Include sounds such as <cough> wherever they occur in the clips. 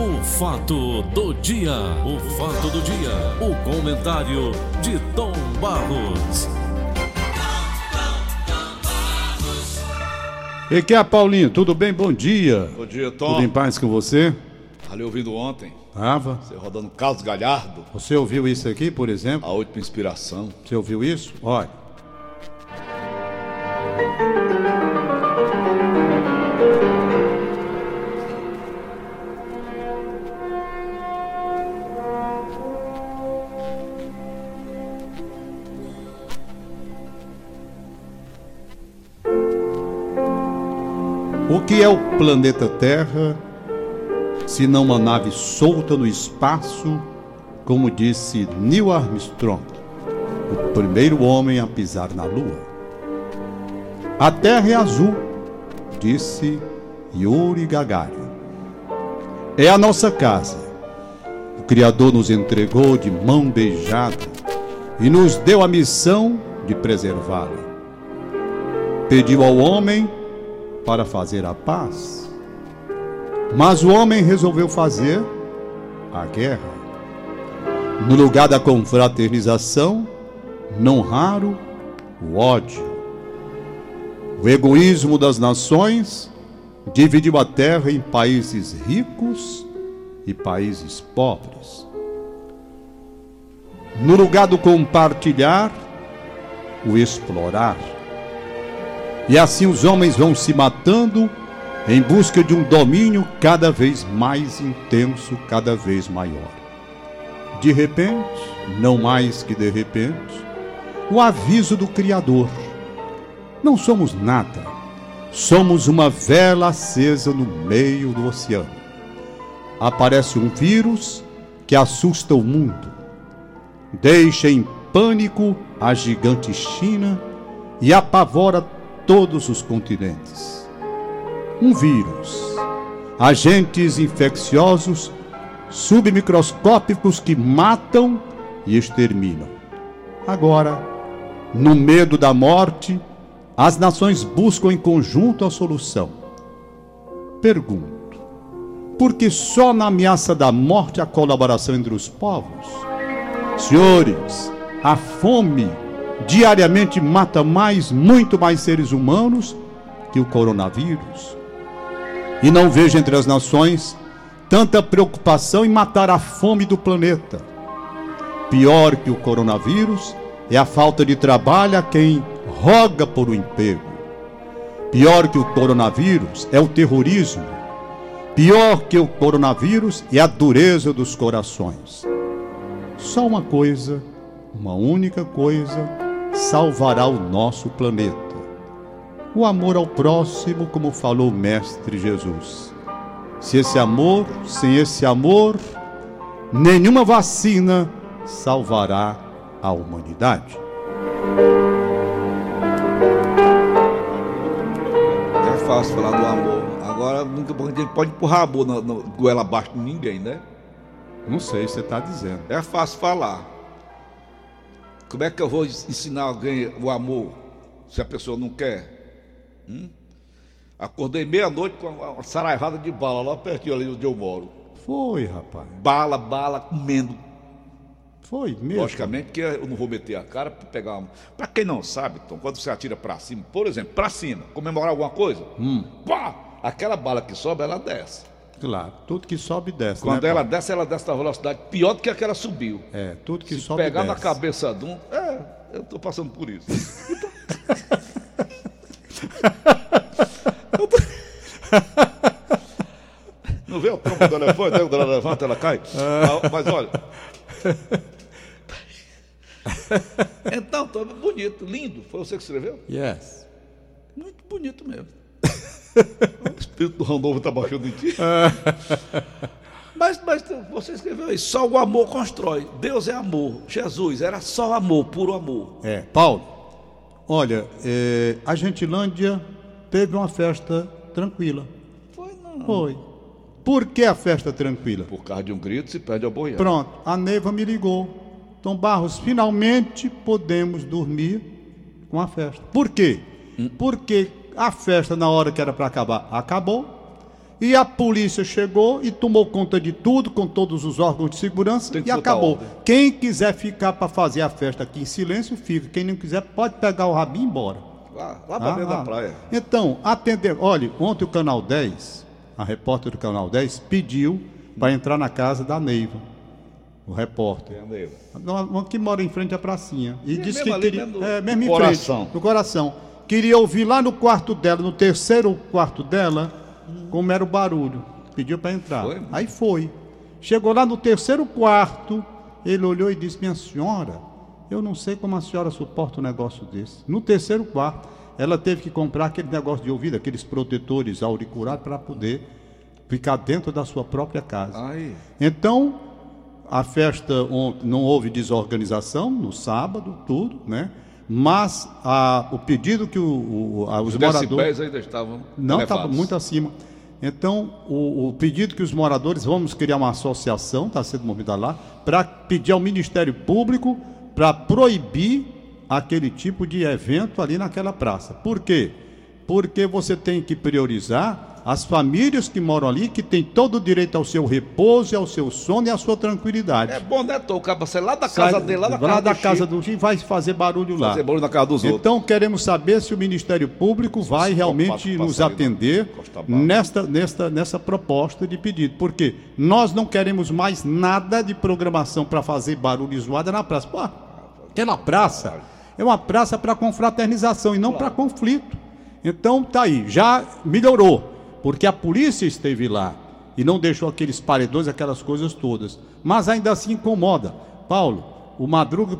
O fato do dia, o fato do dia, o comentário de Tom Barros. E que é, Paulinho? Tudo bem? Bom dia. Bom dia, Tom. Tudo em paz com você? Ali ouvindo ontem, Tava. você rodando Carlos Galhardo, Você ouviu isso aqui, por exemplo? a última inspiração. Você ouviu isso? Olha. É o planeta Terra se não uma nave solta no espaço, como disse Neil Armstrong, o primeiro homem a pisar na Lua? A Terra é azul, disse Yuri Gagarin. É a nossa casa. O Criador nos entregou de mão beijada e nos deu a missão de preservá-la. Pediu ao homem para fazer a paz. Mas o homem resolveu fazer a guerra. No lugar da confraternização, não raro o ódio. O egoísmo das nações dividiu a terra em países ricos e países pobres. No lugar do compartilhar, o explorar. E assim os homens vão se matando em busca de um domínio cada vez mais intenso, cada vez maior. De repente, não mais que de repente, o aviso do Criador: não somos nada, somos uma vela acesa no meio do oceano. Aparece um vírus que assusta o mundo, deixa em pânico a gigante China e apavora todos os continentes. Um vírus, agentes infecciosos submicroscópicos que matam e exterminam. Agora, no medo da morte, as nações buscam em conjunto a solução. Pergunto: por que só na ameaça da morte a colaboração entre os povos? Senhores, a fome diariamente mata mais, muito mais seres humanos que o coronavírus. E não vejo entre as nações tanta preocupação em matar a fome do planeta. Pior que o coronavírus é a falta de trabalho a quem roga por um emprego. Pior que o coronavírus é o terrorismo. Pior que o coronavírus é a dureza dos corações. Só uma coisa, uma única coisa, salvará o nosso planeta. O amor ao próximo, como falou o Mestre Jesus. Se esse amor, sem esse amor, nenhuma vacina salvará a humanidade. É fácil falar do amor. Agora, nunca a pode empurrar na, na goela abaixo de ninguém, né? Não sei, você está dizendo. É fácil falar. Como é que eu vou ensinar alguém o amor se a pessoa não quer? Hum? Acordei meia-noite com uma saraivada de bala lá pertinho ali onde eu moro. Foi, rapaz. Bala, bala, comendo. Foi mesmo. Logicamente que eu não vou meter a cara para pegar uma. Para quem não sabe, então, quando você atira para cima, por exemplo, para cima, comemorar alguma coisa, Hum. pá, aquela bala que sobe, ela desce. Claro, tudo que sobe desce. Quando né, ela Paulo? desce, ela desce na velocidade pior do que aquela subiu. É, tudo que Se sobe pegar na desce. cabeça de um. É, eu tô passando por isso. Tô- <laughs> Não vê o trombo do elefante? né? Quando ela levanta, ela cai. Ah, Mas olha. <laughs> Então, tá bonito, lindo. Foi você que escreveu? Yes. Muito bonito mesmo. <laughs> <laughs> o espírito do Randolfo está baixando em ti. <laughs> mas, mas você escreveu aí, só o amor constrói. Deus é amor. Jesus era só amor, puro amor. É, Paulo, olha, é, a Gentilândia teve uma festa tranquila. Foi não. Foi. Por que a festa tranquila? Por causa de um grito se perde a boiada. Pronto, a Neiva me ligou. Tom Barros, finalmente podemos dormir com a festa. Por quê? Porque a festa, na hora que era para acabar, acabou. E a polícia chegou e tomou conta de tudo, com todos os órgãos de segurança, e acabou. Quem quiser ficar para fazer a festa aqui em silêncio, fica. Quem não quiser, pode pegar o rabinho e ir embora. Lá, lá pra dentro Ah, da praia. Então, atender. Olha, ontem o Canal 10, a repórter do Canal 10, pediu para entrar na casa da Neiva, o repórter. Entendeu? Uma, que mora em frente à pracinha. E Sim, disse mesmo que queria. mesmo é, mesmo em coração. frente, no coração. Queria ouvir lá no quarto dela, no terceiro quarto dela, como era o barulho. Pediu para entrar. Foi? Aí foi. Chegou lá no terceiro quarto, ele olhou e disse: Minha senhora, eu não sei como a senhora suporta um negócio desse. No terceiro quarto, ela teve que comprar aquele negócio de ouvido, aqueles protetores auriculares, para poder ficar dentro da sua própria casa. Então, a festa não houve desorganização no sábado, tudo, né? Mas a- o pedido que o, o- a- os Os moradores ainda estavam. não estava elevados. muito acima. Então, o, o pedido que os moradores vamos criar uma associação, está sendo movida lá, para pedir ao Ministério Público para proibir aquele tipo de evento ali naquela praça. Por quê? Porque você tem que priorizar as famílias que moram ali, que têm todo o direito ao seu repouso, ao seu sono e à sua tranquilidade. É bom, né, Tom? O cabo sai lá da casa Sai- dele, lá da lá casa da do casa do Chico, vai fazer barulho lá. Fazer barulho na casa dos outros. Então queremos saber se o Ministério Público vai realmente nos atender nesta, nesta, nessa proposta de pedido. Porque nós não queremos mais nada de programação para fazer barulho e zoada na praça. Pô, aquela praça é uma praça para confraternização e não para conflito. Então tá aí, já melhorou, porque a polícia esteve lá e não deixou aqueles paredões, aquelas coisas todas. Mas ainda assim incomoda. Paulo, o Madruga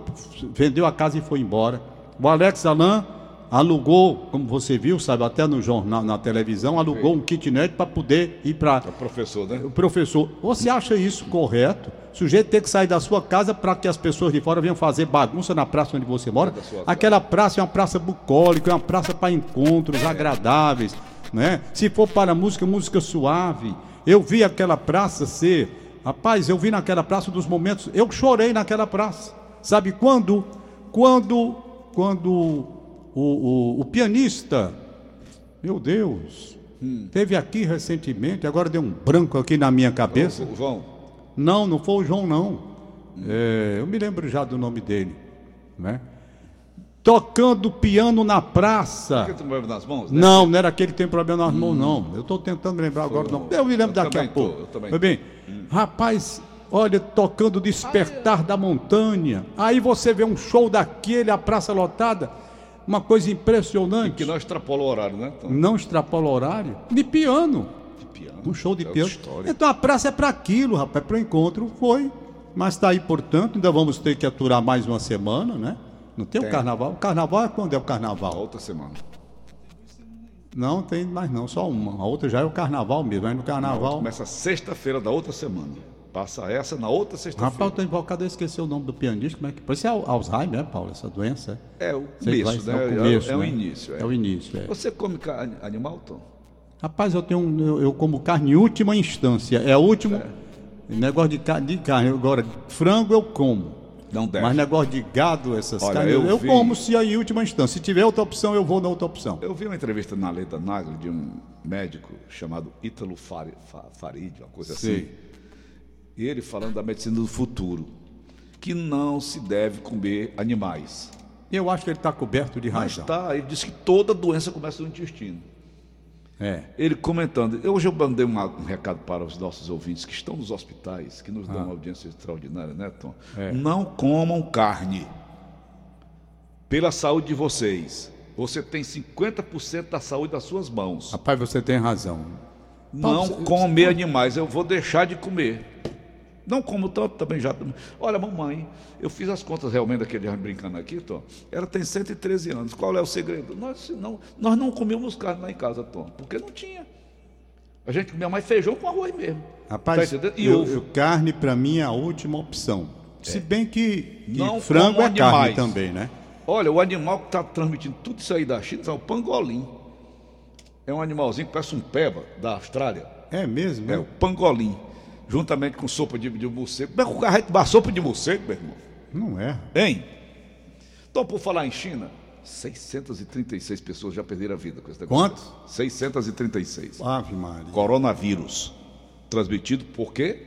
vendeu a casa e foi embora. O Alex Alain alugou, como você viu, sabe, até no jornal, na televisão, alugou um kitnet para poder ir para É professor, né? o professor, você acha isso correto? O sujeito ter que sair da sua casa para que as pessoas de fora venham fazer bagunça na praça onde você mora? Aquela praça é uma praça bucólica, é uma praça para encontros agradáveis, né? Se for para música, música suave. Eu vi aquela praça ser, rapaz, eu vi naquela praça dos momentos, eu chorei naquela praça. Sabe quando? Quando, quando o, o, o pianista, meu Deus, teve aqui recentemente, agora deu um branco aqui na minha cabeça. O João. Não, não foi o João, não. É, eu me lembro já do nome dele. Né? Tocando piano na praça. Por que me leva nas mãos? né? Não, não era aquele que tem problema nas mãos, não. Eu estou tentando lembrar agora, não. Eu me lembro Eu daqui a tô, pouco. eu também Foi bem. Rapaz, olha, tocando Despertar da Montanha. Aí você vê um show daquele, a praça lotada. Uma coisa impressionante. Que não extrapola o horário, né? Tom? Não extrapola o horário. De piano. De piano. Um show de É piano. história. Então a praça é para aquilo, rapaz, para o encontro foi. Mas está aí, portanto, ainda vamos ter que aturar mais uma semana, né? Não tem, o Tem. carnaval. O carnaval é quando é o carnaval? outra semana. Não tem mais não, só uma. A outra já é o carnaval mesmo. Aí no carnaval. Começa sexta-feira da outra semana. Passa essa na outra Rapaz, sexta-feira. eu tô invocado, eu esqueci o nome do pianista. Como é que. Isso é Al- Alzheimer, né, Paulo? Essa doença? É o que vai- começo, é né? o começo, é, o né? início. É o início, é. Você come carne animal, Tom? Rapaz, eu tenho um, eu, eu como carne em última instância. É o último. Negócio de, de carne. Agora, frango eu como. Não deve. Mas negócio de gado, essas Olha, carnes, eu eu, vi- como se aí em última instância. Se tiver outra opção, eu vou na outra opção. Eu vi uma entrevista na Leda Nagel de um médico chamado Ítalo Fari- Fa- Farid, uma coisa assim. Sei. E ele falando da medicina do futuro, que não se deve comer animais. Eu acho que ele está coberto de Mas razão. tá, ele disse que toda doença começa no intestino. É. Ele comentando, eu- hoje eu mandei uma- um recado para os nossos ouvintes que estão nos hospitais, que nos dão uma audiência extraordinária, né, Tom? Ah. É. Não comam carne. Pela saúde de vocês. Você tem 50% da saúde das suas mãos. Rapaz, você tem razão. Não você- comer animais, eu vou deixar de comer. Não como tanto também já. Olha, mamãe, eu fiz as contas realmente daquele ano brincando aqui, Tom. Ela tem 113 anos. Qual é o segredo? Nós não, nós não comíamos carne lá em casa, Tom, porque não tinha. A gente comia mais feijão com arroz mesmo. Rapaz, Tá e eu- carne para mim é a última opção. Se bem que, que frango é carne animais. também, né? Olha, o animal que está transmitindo tudo isso aí da China é o pangolim. É um animalzinho que parece um peba da Austrália. É mesmo? É o pangolim. Juntamente com sopa de, de morcego. Como é que o carro vai sopa de morcego, meu irmão? Não é. Hein? Então, por falar em China, 636 pessoas já perderam a vida com esse negócio. Quantos? 636. Ave Maria. Coronavírus. Transmitido por quê?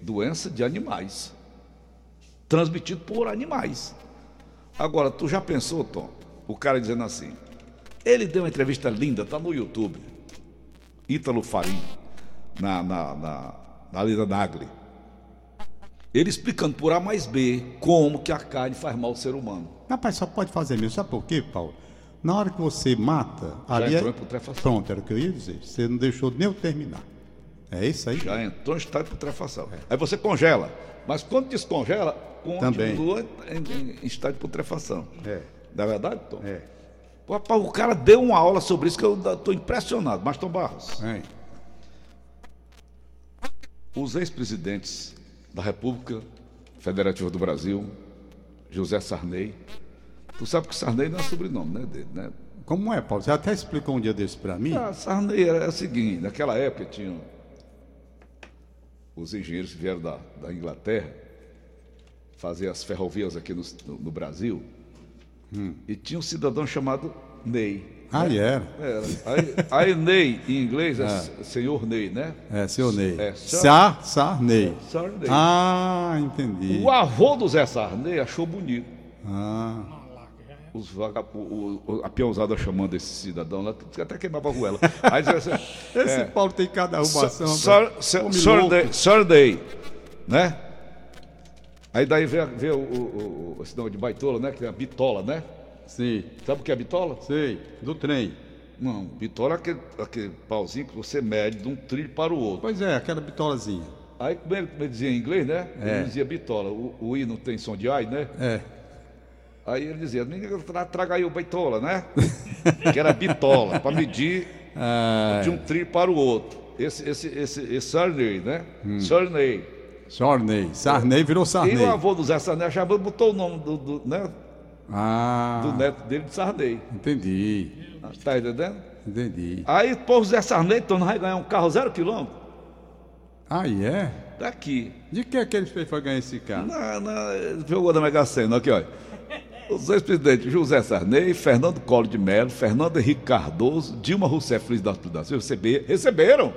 Doença de animais. Transmitido por animais. Agora, tu já pensou, Tom? O cara dizendo assim. Ele deu uma entrevista linda, tá no YouTube. Ítalo Farim, na, na, na, na Lida Nagli. Ele explicando por A mais B como que a carne faz mal ao ser humano. Rapaz, só pode fazer mesmo. Sabe por quê, Paulo? Na hora que você mata, ali entrou é... em putrefação. Pronto, era o que eu ia dizer. Você não deixou nem eu terminar. É isso aí? Já entrou em estado de putrefação. Aí você congela. Mas quando descongela, Também. continua em, em- em estado de putrefação. É. Não é verdade, Tom? É. Pô, rapaz, o cara deu uma aula sobre isso que eu estou impressionado. Mas, Tom Barros, É. os ex-presidentes da República Federativa do Brasil, José Sarney, tu sabe que Sarney não é sobrenome né, dele, né? Como é, Paulo? Você até explicou um dia desse pra mim. Ah, Sarney era o seguinte, naquela época tinham os engenheiros que vieram da, da Inglaterra fazer as ferrovias aqui no, no- no Brasil e tinha um cidadão chamado Ney. Ah, era. Era. Aí, Ney, em inglês, é, senhor Ney, né? É, seu Ney. É, Sar- Sar, Sarney. Sarney. Ah, entendi. O avô do Zé Sarney achou bonito. Ah, Os o, o- a peãozada chamando esse cidadão lá, até queimava a ruela. <laughs> Aí assim, esse é, Paulo tem cada arrumação. Surday, né? Aí daí vê, vê o, o, o, esse nome de baitola, né? Que é a bitola, né? Sim, Sabe o que é bitola? sei. Do trem. Não, bitola é aquele, aquele pauzinho que você mede de um trilho para o outro. Pois é, aquela bitolazinha. Aí, como ele, como ele dizia em inglês, né? É. Ele dizia bitola. O, o I não tem som de ai, né? É. Aí ele dizia, "Menino, tra- traga aí o baitola, né? <laughs> que era bitola, para medir Ah, de um trilho para o outro. Esse, esse, esse, esse Sarney, né? Hum. Sarney. Sarney. Sarney virou E Sarney. o avô do Zé Sarney chamou, botou o nome do, do, né, Ah, do neto dele de Sarney. entendi. Tá entendendo? Entendi. Aí, pô, o Zé Sarney, então, não vai ganhar um carro zero quilômetro? Ah, é? Daqui. De que é que ele fez pra ganhar esse carro? Na, na, jogou na Mega Sena, aqui, olha. Os ex-presidentes José Sarney, Fernando Collor de Mello, Fernando Henrique Cardoso, Dilma Rousseff Luiz da Silva receber, receberam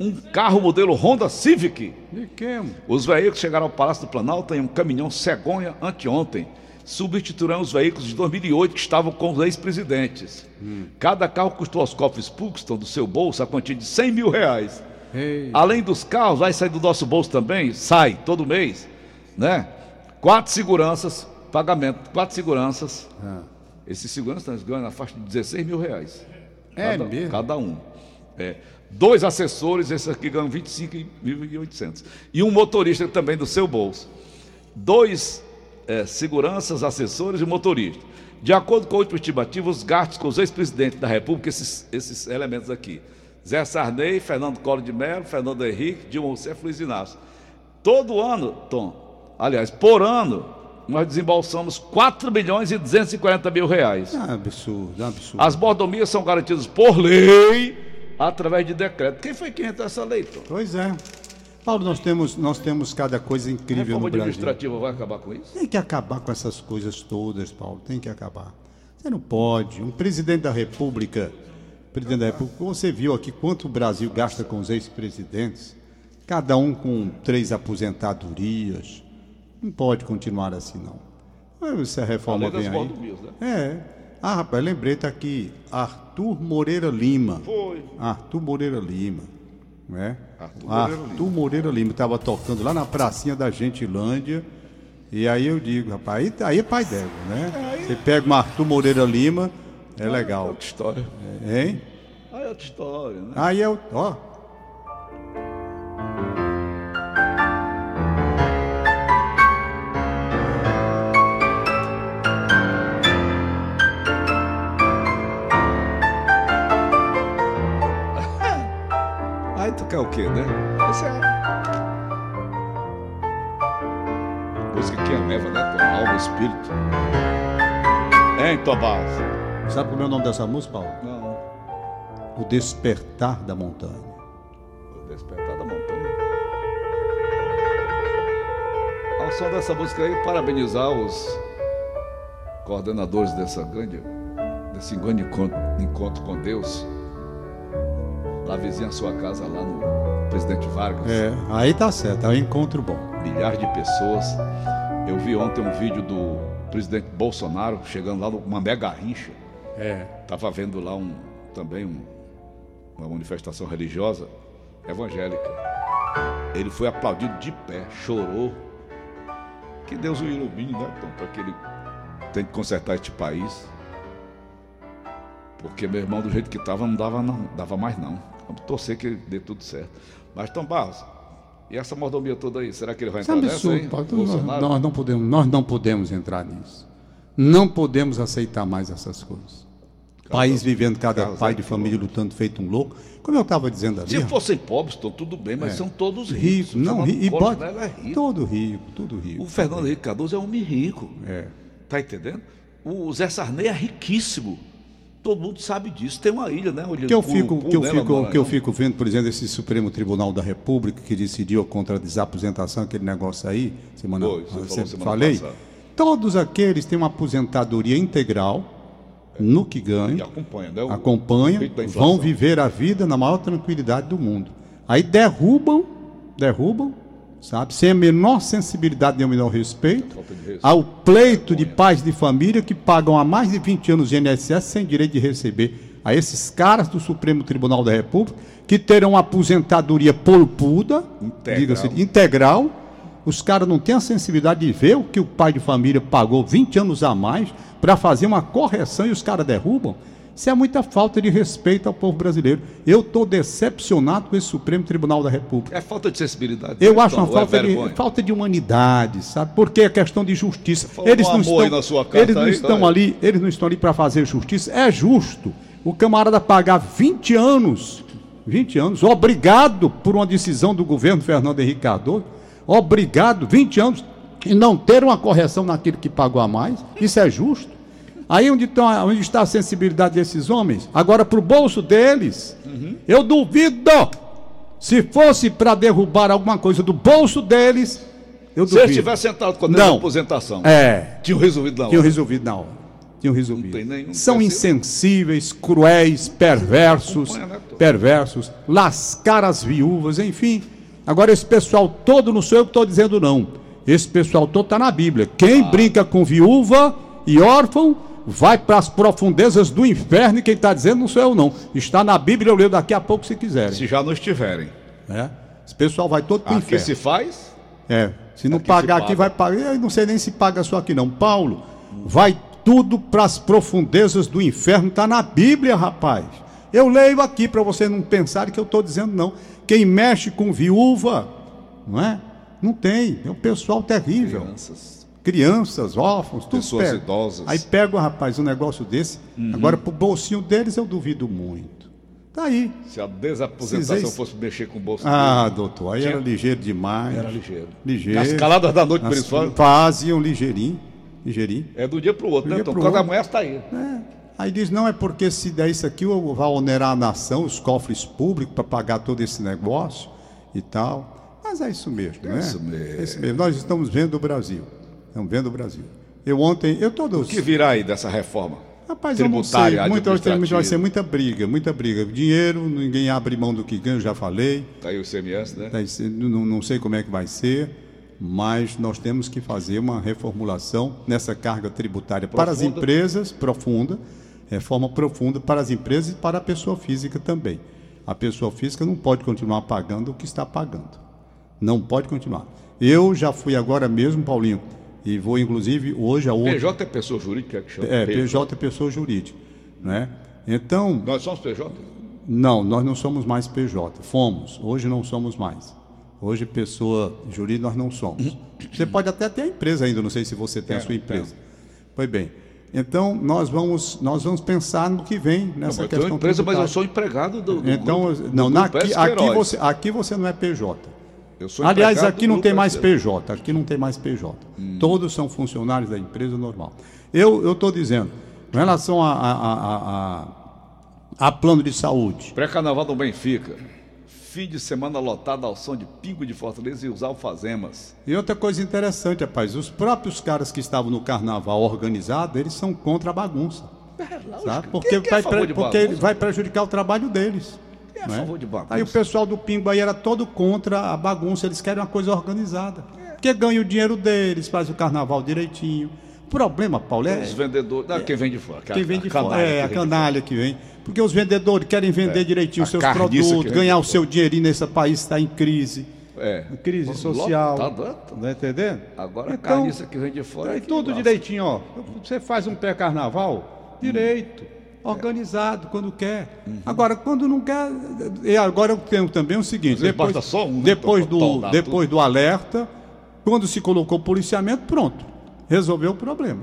um carro modelo Honda Civic. De que? Os veículos chegaram ao Palácio do Planalto em um caminhão cegonha anteontem, substituirão os veículos de 2008 que estavam com os ex-presidentes. Cada carro custou aos cofres públicos do seu bolso a quantia de 100 mil reais. Ei, Além dos carros, vai sair do nosso bolso também, sai todo mês, né? Quatro seguranças, pagamento, quatro seguranças. Ah. Esses seguranças ganham na faixa de 16 mil reais. É cada, mesmo? Cada um. É. Dois assessores, esses aqui ganham 25.800. E um motorista também do seu bolso. Dois é, seguranças, assessores e motorista. De acordo com a última estimativa, os gastos com os ex-presidentes da República, esses, esses elementos aqui. Zé Sarney, Fernando Collor de Mello, Fernando Henrique, Dilma Rousseff, Luiz Inácio. Todo ano, Tom, aliás, por ano, nós desembolsamos 4 milhões e 240 mil reais. é um absurdo, é um absurdo. As mordomias são garantidas por lei através de decreto. Quem foi que entrou essa lei, Tom? Pois é. Paulo, nós temos, nós temos cada coisa incrível no Brasil. administrativa vai acabar com isso? Tem que acabar com essas coisas todas, Paulo. Tem que acabar. Você não pode. Um presidente da República, presidente da República, você viu aqui quanto o Brasil gasta com os ex-presidentes, cada um com três aposentadorias. Não pode continuar assim, não. Se a reforma Além das vem aí. mordomias, né? É. Ah, rapaz, lembrei, tá aqui. Arthur Moreira Lima. Foi. Arthur Moreira Lima. Né? Arthur Moreira Arthur Moreira Lima estava tocando lá na pracinha da Gentilândia. E aí eu digo, rapaz, aí, aí é pai d'égua, né? Você pega um Arthur Moreira Lima, é legal. Outra história. Hein? Aí é outra história, né? Aí é o. Ó. Quer o quê, né? Esse é. Música que eleva, né? Tua alma e espírito. Hein, Tomás? Sabe como é o nome dessa música, Paulo? Não. O Despertar da Montanha. O Despertar da Montanha. Ao som dessa música aí, parabenizar os coordenadores dessa grande, desse grande encontro, encontro com Deus, lá vizinha a sua casa, lá no Presidente Vargas. É, aí tá certo, é um encontro bom. Milhares de pessoas. Eu vi ontem um vídeo do presidente Bolsonaro chegando lá numa mega rincha. É. Estava vendo lá um, também um, uma manifestação religiosa evangélica. Ele foi aplaudido de pé, chorou. Que Deus o ilumine, né, Tom, para que ele tente consertar este país. Porque meu irmão, do jeito que estava, não dava, não dava mais não. Vamos torcer que dê tudo certo. Mas, Tom Barros, e essa mordomia toda aí, será que ele vai é entrar nessa absurdo. aí? Paulo. Nós, nós não podemos, nós não podemos entrar nisso. Não podemos aceitar mais essas coisas. País vivendo cada pai de que família lutando feito um louco. Como eu estava dizendo ali. Se fossem pobres, Tom, tudo bem, mas são todos ricos. rico, não, ri- e pode, Mello é rico. todo rico, tudo rico. O Fernando Henrique Cardoso é um homem rico. É. Tá entendendo? O Zé Sarney é riquíssimo. Todo mundo sabe disso. Tem uma ilha, né? Onde que eu fico, que eu né, fico, no que eu Maranhão. fico vendo, por exemplo, esse Supremo Tribunal da República que decidiu contra a desaposentação, aquele negócio aí, semana, Foi, você falou semana falei. passada. Todos aqueles têm uma aposentadoria integral no que ganham, acompanha, né? O inflação. vão viver a vida na maior tranquilidade do mundo. Aí derrubam, derrubam, sabe, sem a menor sensibilidade nem o menor respeito, respeito. ao pleito de pais de família que pagam há mais de 20 anos de INSS sem direito de receber a esses caras do Supremo Tribunal da República que terão aposentadoria polpuda, Integral. diga-se, integral. Os caras não têm a sensibilidade de ver o que o pai de família pagou 20 anos a mais para fazer uma correção e os caras derrubam. Isso é muita falta de respeito ao povo brasileiro. Eu estou decepcionado com esse Supremo Tribunal da República. É falta de sensibilidade. Eu né, acho uma é falta, de, vergonha? falta de humanidade, sabe? Porque é questão de justiça. Eles não estão, eles não aí, estão ali, eles não estão ali para fazer justiça. É justo o camarada pagar 20 anos, 20 anos, obrigado por uma decisão do governo Fernando Henrique Cardoso, obrigado, 20 anos, e não ter uma correção naquilo que pagou a mais. Isso é justo. Aí onde, tá- onde está a sensibilidade desses homens? Agora, para o bolso deles, Uhum. eu duvido. Se fosse para derrubar alguma coisa do bolso deles, eu Se eles duvido. tivessem sentado com a Não. aposentação, É, tinham resolvido na hora. tinham resolvido na hora. Tinham resolvido. tem nenhum São insensíveis, cruéis, perversos, né, perversos, lascar as viúvas, enfim. Agora, esse pessoal todo, não sou eu que estou dizendo, não. Esse pessoal todo está na Bíblia. Quem Ah. brinca com viúva e órfão vai para as profundezas do inferno e quem está dizendo não sou eu, não. Está na Bíblia, eu leio daqui a pouco se quiserem. Se já não estiverem. É. Esse pessoal vai todo para o inferno. se faz, É, se não Aqui pagar se aqui, vai pagar. Eu não sei nem se paga só aqui, não. Paulo, vai tudo para as profundezas do inferno. Está na Bíblia, rapaz. Eu leio aqui para você não pensar que eu estou dizendo, não. Quem mexe com viúva, não é? Não tem. É um pessoal terrível. crianças. Crianças, órfãos, tudo Pessoas pega. idosas. Aí pega, rapaz, um negócio desse. Agora, pro bolsinho deles, eu duvido muito. Tá aí. Se a desaposentação Esses- fosse mexer com o bolso Ah, dele, doutor, aí Tinha- era ligeiro demais. era ligeiro. Ligeiro. Nas caladas da noite, por Nas- isso fala, Faziam ligeirinho, ligeirinho. é do dia pro outro, Do né? Então, outro. amanhã está aí. É. Aí diz, não, é porque se der isso aqui, vai onerar a nação, os cofres públicos, para pagar todo esse negócio e tal. Mas é isso mesmo, né? isso mesmo. É isso mesmo. Nós estamos vendo o Brasil. Estamos vendo o Brasil. Eu ontem, eu todos. O que virá aí dessa reforma? Rapaz, eu não tributária, sei. Muito, vai ser muita briga, muita briga. Dinheiro, ninguém abre mão do que ganha, eu já falei. Tá aí o CMS, né? Vai ser- Não, não sei como é que vai ser, mas nós temos que fazer uma reformulação nessa carga tributária para as Profunda. empresas, profunda, reforma profunda para as empresas e para a pessoa física também. A pessoa física não pode continuar pagando o que está pagando. Não pode continuar. Eu já fui agora mesmo, Paulinho, e vou inclusive hoje a outra. PJ é pessoa jurídica que chama? É, PJ é pessoa jurídica. Né? Então, Nós somos PJ? não, nós não somos mais PJ. Fomos. Hoje não somos mais. Hoje, pessoa jurídica, nós não somos. Você pode até ter a empresa ainda, não sei se você tem a Tenho, sua empresa. Pois bem. Então, nós vamos, nós vamos pensar no que vem Não, nessa mas eu tenho questão. empresa, mas eu tributária. sou empregado do, do Então, grupo, do não, grupo na, aqui, aqui, você, aqui você não é PJ. Aliás, aqui não tem mais. PJ, aqui não tem mais PJ. Hum. Todos são funcionários da empresa normal. Eu estou dizendo, em relação a, a, a, a, plano de saúde, Pré-carnaval do Benfica. fim de semana lotado ao som de Pingo de Fortaleza e os alfazemas. E outra coisa interessante, rapaz, os próprios caras que estavam no carnaval organizado, eles são contra a bagunça. É, Sabe? Porque, é vai, porque vai prejudicar o trabalho deles. É a não é? favor de bagunça? Aí o pessoal do Pingo aí era todo contra a bagunça, eles querem uma coisa organizada. Porque ganha o dinheiro deles, faz o carnaval direitinho. O problema, Paulo, é Os vendedores. Ah, quem vem de fora. quem vem de canalha fora. É, a canalha que vem. Porque os vendedores querem vender direitinho A os seus produtos, ganhar o seu dinheirinho nesse país está em crise. É. Crise social. lotado. Tá entendendo? Agora a Então, carniça que vem de fora. Aí é que tudo direitinho, ó. Você faz um pré-carnaval direito, organizado, quando quer. Uhum. Agora, quando não quer. E agora eu tenho também o seguinte: depois, basta só um, né, depois, do, depois do alerta, quando se colocou o policiamento, pronto. Resolveu o problema.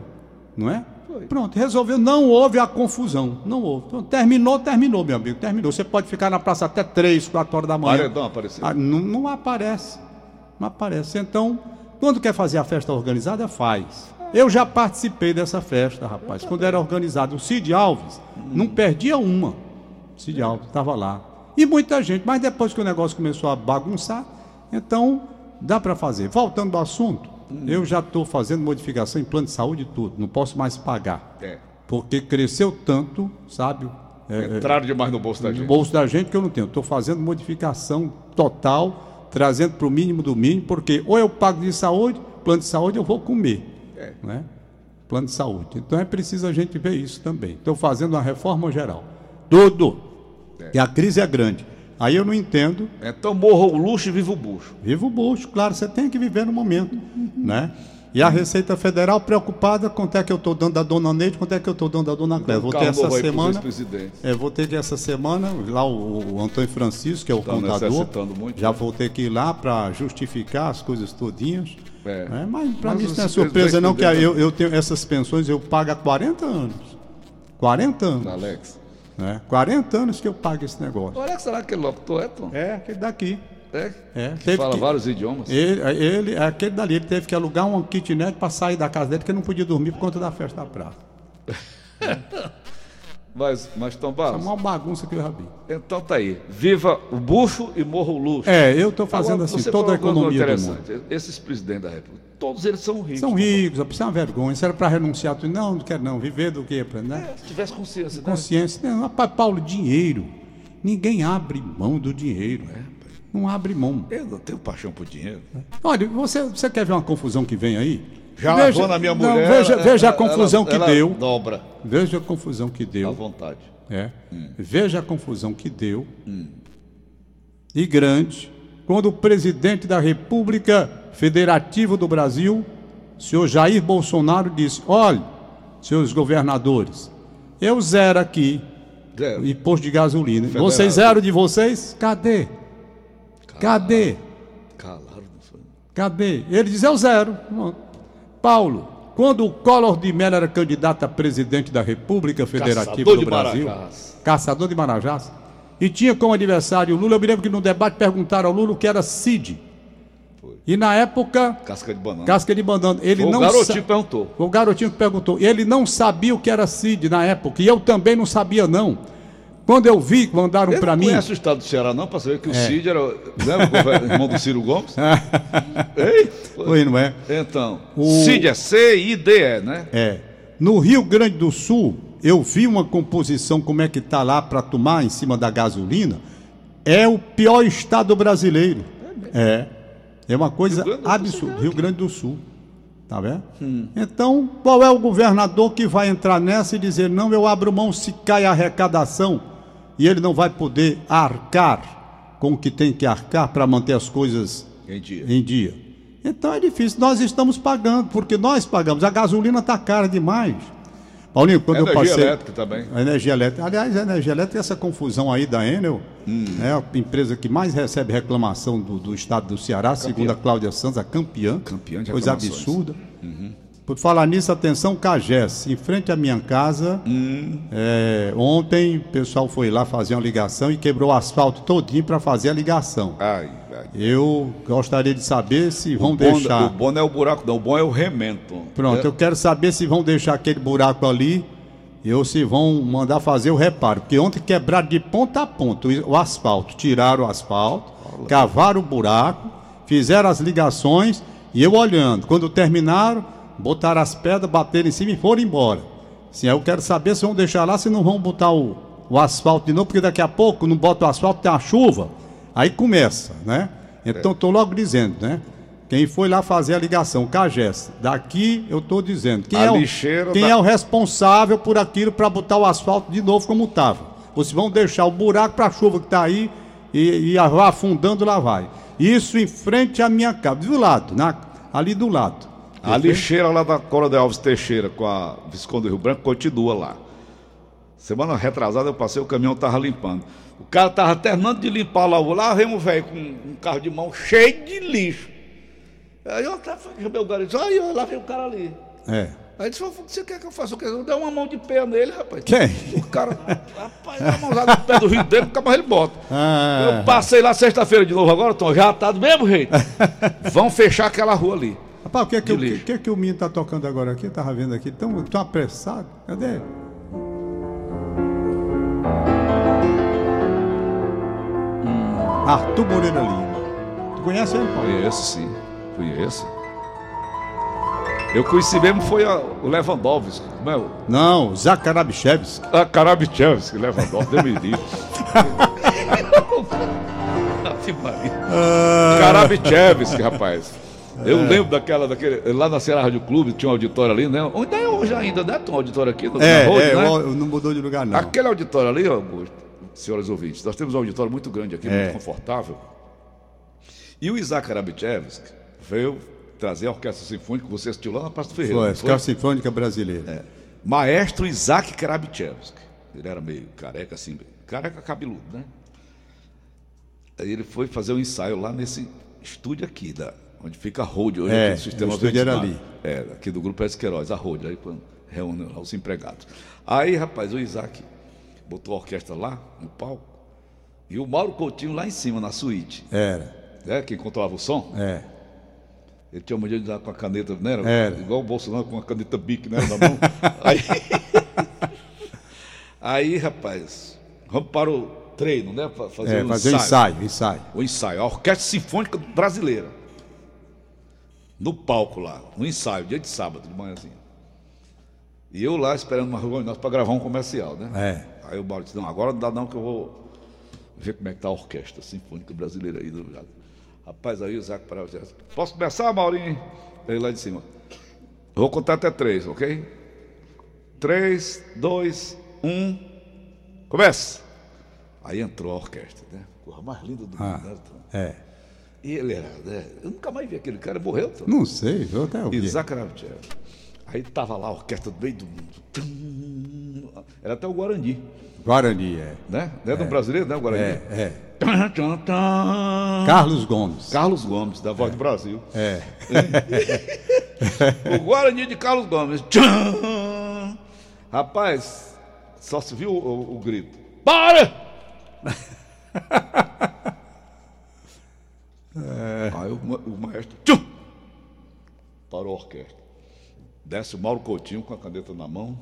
Não é? Pronto, resolveu. Não houve a confusão. Não houve. Então, terminou, terminou, meu amigo. Terminou. Você pode ficar na praça até 3, 4 horas da manhã. Paredão apareceu. Ah, não, não aparece. Não aparece. Então, quando quer fazer a festa organizada, faz. Eu já participei dessa festa, rapaz. Quando era organizado o Cid Alves, não perdia uma. Cid Alves estava lá. E muita gente, mas depois que o negócio começou a bagunçar, então dá para fazer. Voltando ao assunto, eu já estou fazendo modificação em plano de saúde e tudo. Não posso mais pagar. É. Porque cresceu tanto, sabe? É, Entraram demais no bolso da no gente. bolso da gente que eu não tenho. Estou fazendo modificação total, trazendo para o mínimo do mínimo, porque ou eu pago de saúde, plano de saúde eu vou comer. É. Né? Plano de saúde. Então é preciso a gente ver isso também. Estou fazendo uma reforma geral. Tudo. E a crise é grande. Aí eu não entendo. Então morra o luxo e viva o bucho. Viva o bucho, claro, você tem que viver no momento. né? E a Receita Federal preocupada quanto é que eu estou dando da dona Neide, quanto é que eu estou dando da dona Cléia. Vou ter essa semana. É, vou ter que essa semana, lá o, o Antônio Francisco, que é o Tá contador, muito, já né? vou ter que ir lá para justificar as coisas todinhas. É. É, mas para mim isso não é surpresa não, que eu, eu tenho essas pensões, eu pago há 40 anos. 40 anos. Alex. Né? 40 anos que eu pago esse negócio. O Alex, será que ele locutor é, Tom? É, aquele daqui. É. É, Que fala que- vários idiomas. Ele, ele, aquele dali, ele teve que alugar um kitnet para sair da casa dele, porque não podia dormir por conta da festa da praça. <laughs> Mas, mas Tom É Barros, uma bagunça que eu já vi. então tá aí. Viva o bucho e morra o luxo. É, eu estou fazendo Agora, assim, toda a economia interessante. Esses presidentes da República, todos eles são ricos. São ricos, isso é uma vergonha. Isso era para renunciar. Tu, não, não quero não. Viver do quê? Pra, né? É, se tivesse consciência, né? Consciência. Não, rapaz, Paulo, dinheiro. Ninguém abre mão do dinheiro. Não abre mão. Eu não tenho paixão por dinheiro. Olha, você, você quer ver uma confusão que vem aí? Já Veja- na minha não, mulher. veja, ela- veja a ela- confusão que ela deu. Dobra Veja a confusão que à deu. vontade. É. Veja a confusão que deu. E grande. Quando o presidente da República Federativa do Brasil, senhor Jair Bolsonaro, disse: olha, seus governadores, eu zero aqui Zero. imposto de gasolina. Federal. Vocês zero de vocês? Cadê? Cadê? Não? Cadê? Ele diz: eu zero. Pronto. Paulo, quando o Collor de Mello era candidato a presidente da República Federativa Caçador do Brasil, Marajás. caçador de Marajás, e tinha como adversário o Lula, eu me lembro que no debate perguntaram ao Lula o que era CID. Foi. E na época, Casca de banana. casca de banana. Ele Foi o não garotinho que perguntou. Foi o garotinho que perguntou. Ele não sabia o que era CID na época. E eu também não sabia, não. Quando eu vi, mandaram para não mim. conhece o estado do Ceará, não, para saber que o Cid era. Lembra o governo- <laughs> irmão do Ciro Gomes? <laughs> Ei? Foi, não é? Então, O- Cid é C-I-D-E, né? É. No Rio Grande do Sul, eu vi uma composição, como é que tá lá para tomar em cima da gasolina. É o pior estado brasileiro. É. É uma coisa Rio absurda. é Rio Grande do Sul. Tá vendo? Então, qual é o governador que vai entrar nessa e dizer: não, eu abro mão se cai a arrecadação e ele não vai poder arcar com o que tem que arcar para manter as coisas Em dia. em dia. Então é difícil. Nós estamos pagando, porque nós pagamos. A gasolina está cara demais. Paulinho, quando eu Energia passei. elétrica também. A energia elétrica. Aliás, a energia elétrica, essa confusão aí da Enel, é a empresa que mais recebe reclamação do, do estado do Ceará, segundo a Cláudia Santos, a campeã. Campeã de Coisa absurda. Por falar nisso, atenção, Cagés. Em frente à minha casa, é, ontem o pessoal foi lá fazer uma ligação e quebrou o asfalto todinho para fazer a ligação. Ai, ai. Eu gostaria de saber se vão o bom, deixar. O bom não é o buraco, não. O bom é o remento. Pronto, É, eu quero saber se vão deixar aquele buraco ali E se vão mandar fazer o reparo. Porque ontem quebraram de ponta a ponta o, o asfalto. Tiraram o asfalto, cavaram o buraco, fizeram as ligações e eu olhando. Quando terminaram, botaram as pedras, bateram em cima e foram embora. Sim, eu quero saber se vão deixar lá, se não vão botar o, o asfalto de novo, porque daqui a pouco não bota o asfalto, tem a chuva, aí começa, né? Então estou logo dizendo, né? Quem foi lá fazer a ligação, Cagés, daqui eu estou dizendo. Quem, A é o, quem da- é o responsável por aquilo para botar o asfalto de novo como estava? Vocês vão deixar o buraco para a chuva que está aí e, e afundando lá vai. Isso em frente à minha casa, do lado, na, ali do lado. A lixeira lá da Coronel Alves Teixeira com a Visconde do Rio Branco continua lá. Semana retrasada eu passei, o caminhão tava limpando. O cara tava terminando de limpar lá, lá vem um velho com um carro de mão cheio de lixo. Aí eu até chamei o e aí ó, lá vem o cara ali. É. Aí disse, o que você quer que eu faça? Eu dar uma mão de pé nele, rapaz. Quem? O cara, rapaz, dá uma mãozada no pé do rio dele, nunca mais ele bota. Ah. Eu passei lá sexta-feira de novo agora, Tom, já tá do mesmo jeito. <laughs> Vão fechar aquela rua ali. Rapaz, o que é que, que, que, é que o menino tá tocando agora aqui? Eu tava vendo aqui, tão, tão apressado. Cadê? Arthur Moreira Lima. Tu conhece ele, Paulo? Conheço, sim. Conheço. Eu conheci mesmo foi a- o Lewandowski. Como é o? Não, Zakarabichevski. A Karabichevski, Lewandowski, me. <laughs> Ave Maria. Karabichevski, rapaz. Eu lembro daquela, daquele, lá na Ceará Rádio Clube, tinha um auditório ali, né? Onde é hoje ainda, né? Tem um auditório aqui no É, Road, é, né? não mudou de lugar, não. Aquele auditório ali, Augusto, senhoras ouvintes, nós temos um auditório muito grande aqui, É. muito confortável. E o Isaac Karabichevski veio trazer a Orquestra Sinfônica que você assistiu lá na Praça do Ferreira. Foi, foi? Escola Sinfônica Brasileira. É. Maestro Isaac Karabichevski. Ele era meio careca assim, careca cabeludo, né? Aí ele foi fazer um ensaio lá nesse estúdio aqui, da, onde fica a Road hoje, É, aqui do sistema estúdio era Vertical. É, aqui do grupo S. Queiroz, a Road, aí quando reúne lá os empregados. Aí, rapaz, o Isaac botou a orquestra lá, no palco, e o Mauro Coutinho lá em cima, na suíte, Era, né? Quem controlava o som. é. Ele tinha mania de dar com a caneta, né? Era. Igual o Bolsonaro com a caneta bic, né? Na mão. <laughs> aí, <laughs> aí, rapaz, vamos para o treino, né? Fazer É, o fazer ensaio. ensaio, ensaio. O ensaio. A Orquestra Sinfônica Brasileira. No palco lá, no ensaio, dia de sábado, de manhãzinha. E eu lá esperando uma reunião para gravar um comercial, né? É. Aí o Mauro disse, não, agora não dá não que eu vou ver como é que tá a Orquestra Sinfônica Brasileira aí. do. Rapaz, aí o Zac parava e disse, posso começar, Maurinho? Ele lá de cima. Vou contar até três, ok? Três, dois, um, começa! Aí entrou a orquestra, né? Coisa mais linda do Ah, mundo, né? É. E ele era, né? Eu nunca mais vi aquele cara, morreu. Não sei, eu até ouvi. Isaac Kravchev. Aí tava lá a orquestra do meio do mundo. Era até o Guarani, Guarani, é. né? Não é do brasileiro, né? O Guarani. É, é. Carlos Gomes. Carlos Gomes, da Voz do Brasil. É. <laughs> O Guarani de Carlos Gomes. Rapaz, só se viu o, o- o grito. Para! <laughs> Aí o, ma- o maestro. Tchum! Parou a orquestra. Desce o Mauro Coutinho com a caneta na mão,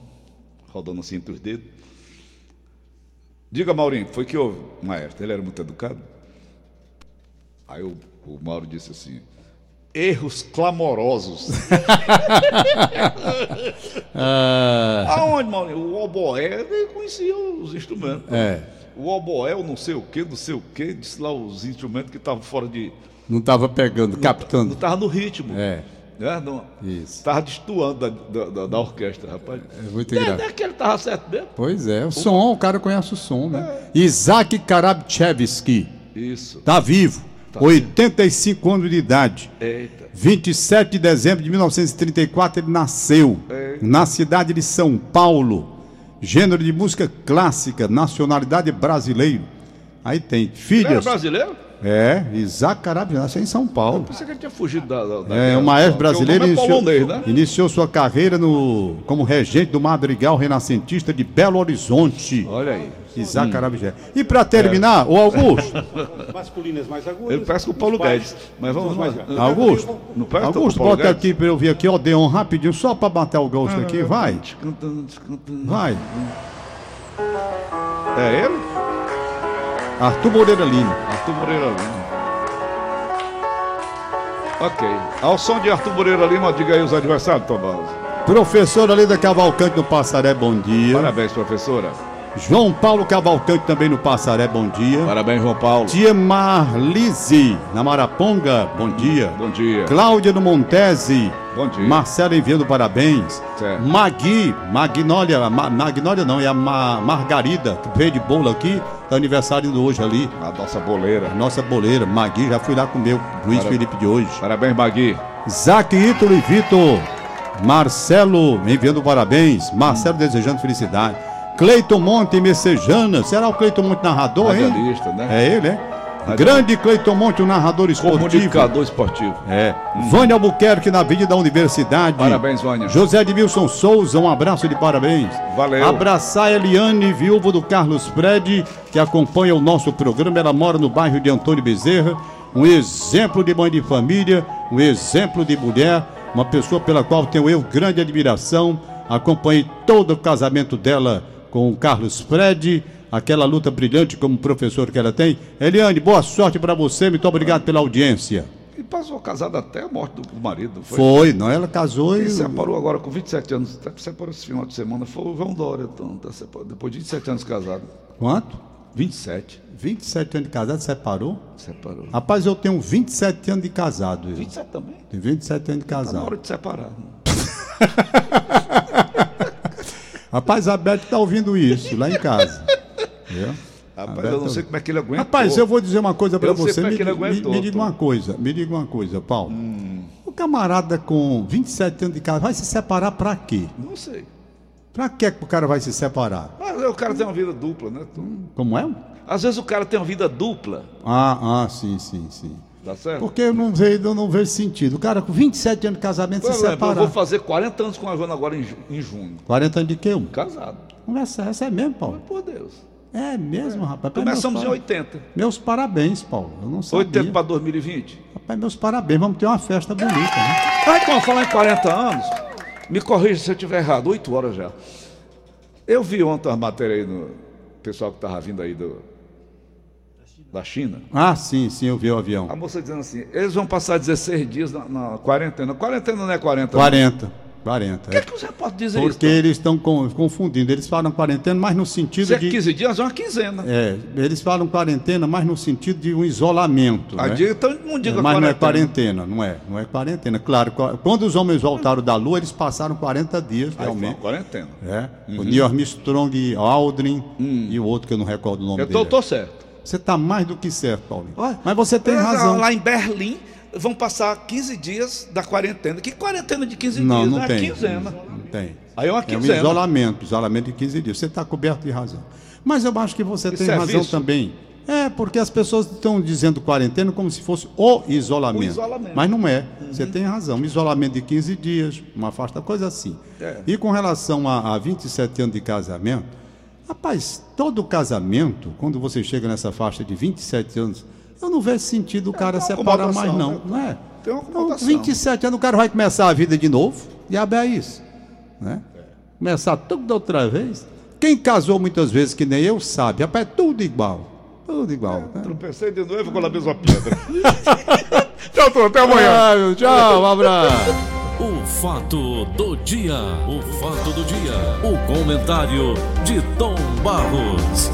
rodando assim entre os dedos. Diga, Maurinho, foi que houve, maestro? Ele era muito educado. Aí o, o Mauro disse assim: erros clamorosos. <laughs> Ah, Aonde, Maurinho? O oboé, ele conhecia os instrumentos. É. O oboé, o não sei o quê, não sei o quê, disse lá os instrumentos que estavam fora de. não estava pegando, Não captando. estava no ritmo. É. Né? Não, Isso. Estava destoando da, da, da- da orquestra, rapaz. É muito Não é, engraçado. não é que ele estava certo mesmo? Pois é, o som, o cara conhece o som, né? Isaac Karabchevski, Isso. tá vivo, 85 anos de idade. Eita. 27 de dezembro de 1934 ele nasceu É. na cidade de São Paulo. Gênero de música clássica, nacionalidade brasileiro. Aí tem filhas. brasileiro? É, Isaac Carabina, nasceu em São Paulo. Pensei que ele tinha fugido da. da, da É, um maestro o brasileiro nome é iniciou, polonês, né? iniciou sua carreira no, como regente do Madrigal Renascentista de Belo Horizonte. Olha aí. Isaac Carabigé. E para terminar, o Augusto, masculinas mais agudas. Ele parece com o Paulo Guedes. Mas vamos lá. Augusto, Não parece com o Augusto, Paulo bota Guedes? aqui para eu ver aqui, ó, Deon, rapidinho, só para bater o gosto aqui, vai, Descantando, descantando. vai. É ele? Arthur Moreira Lima. Arthur Moreira Lima. Ok. Ao som de Arthur Moreira Lima, diga aí os adversários, Tomás. Professora Leda Cavalcante no Passaré, bom dia. Parabéns, professora. João Paulo Cavalcante também no Passaré, bom dia. Parabéns, João Paulo. Tia Marlise, na Maraponga, bom dia. Bom dia. Cláudia no Montese, Bom dia. Marcela enviando parabéns. Certo. Magui, Magnólia, Ma- Magnólia não, é a Ma- Margarida, que veio de bolo aqui, tá aniversário hoje ali. A nossa boleira. A nossa boleira, Magui, já fui lá comer o Luiz Felipe de hoje. Parabéns, Magui. Zac Ítalo e Vitor. Marcelo enviando parabéns. Marcelo desejando felicidade. Cleiton Monte Messejana. Será o Cleiton Monte narrador, hein? Né? É ele, é? Grande Cleiton Monte, o narrador esportivo. Comunicador esportivo. É. Vânia Albuquerque na Avenida da Universidade. Parabéns, Vânia. José Edmilson Souza, um abraço de parabéns. Valeu. Abraçar a Eliane, viúva do Carlos Fred, que acompanha o nosso programa. Ela mora no bairro de Antônio Bezerra. Um exemplo de mãe de família, um exemplo de mulher, uma pessoa pela qual tenho eu grande admiração. Acompanhei todo o casamento dela com o Carlos Fred, aquela luta brilhante como professor que ela tem. Eliane, boa sorte para você, muito obrigado pela audiência. E passou casada até a morte do marido. Foi. Foi, não? Ela casou E e. separou agora com 27 anos. Até separou esse final de semana. Foi o João Dória, então. Tá separado. Depois de 27 anos casado. Quanto? 27. 27 anos de casado, separou? Separou. Rapaz, eu tenho 27 anos de casado. Eu. 27 também. Tenho 27 anos de Tá na casado. hora de separar. <laughs> Rapaz, a Beth tá ouvindo isso lá em casa. Viu? Rapaz, Beto- eu não sei como é que ele aguenta. Rapaz, eu vou dizer uma coisa Eu sei você. como é Me, que ele me- me diga uma coisa, me diga uma coisa, Paulo. Hum. O camarada com 27 anos de casado vai se separar pra quê? Não sei. Pra que que o cara vai se separar? Mas o cara tem uma vida dupla, né? Como é? Às vezes o cara tem uma vida dupla. Ah, ah, sim, sim, sim. Tá certo? Porque eu não vejo, eu não vejo sentido. O cara com 27 anos de casamento Por se eu separar. vou fazer 40 anos com a Joana agora em, ju- em junho. 40 anos de quê? um? Casado. Conversa essa é mesmo, Paulo? Por Deus. É mesmo, rapaz. Começamos em meus, 80. meus parabéns, Paulo. Eu não sabia. 80 para 2020. Rapaz, meus parabéns. Vamos ter uma festa bonita, né? Ah, então, falar em 40 anos, me corrija se eu estiver errado, 8 horas já. Eu vi ontem uma matéria aí no pessoal que estava vindo aí do, da China. Ah, sim, sim, eu vi o avião. A moça dizendo assim: eles vão passar 16 dias na, na quarentena. Quarentena não é 40. não. 40. 40. Por que, é. que você pode dizer Porque isso? eles estão confundindo. Eles falam quarentena, mas no sentido Se é de. 15 dias, é uma quinzena. É, eles falam quarentena, mas no sentido de um isolamento. A né? dia, então não diga É, mas não é quarentena. quarentena, não é. Não é quarentena. Claro, qua- quando os homens voltaram da Lua, eles passaram 40 dias, Aí foi realmente. quarentena. É. O Neil Armstrong, Aldrin e o outro que eu não recordo o nome Eu tô, dele. tô certo. Você está mais do que certo, Paulinho. Olha, Mas você tem razão. Lá em Berlim, vão passar 15 dias da quarentena. Que quarentena de 15 Não, dias? não é tem. quinzena. Não tem. Aí é uma É um quinzena. isolamento, isolamento de 15 dias. Você está coberto de razão. Mas eu acho que você tem razão serviço? também. É, porque as pessoas estão dizendo quarentena como se fosse o isolamento. O isolamento. Mas não é. Você tem razão. Um isolamento de 15 dias, uma afasta, coisa assim. É. E com relação a, a 27 anos de casamento, rapaz, todo casamento, quando você chega nessa faixa de 27 anos, eu não vejo sentido o cara tem uma separar mais, não. né? Não é? Tem uma Então, acomodação. 27 anos, o cara vai começar a vida de novo. Diabo é isso. Né? Começar tudo da outra vez. Quem casou muitas vezes, que nem eu, sabe. Rapaz, é tudo igual. Tudo igual. né? Tropecei de novo com a mesma pedra. <laughs> Tchau, Tom, até amanhã. Meu, tchau, um abraço. O fato do dia, o fato do dia, o comentário de Tom Barros.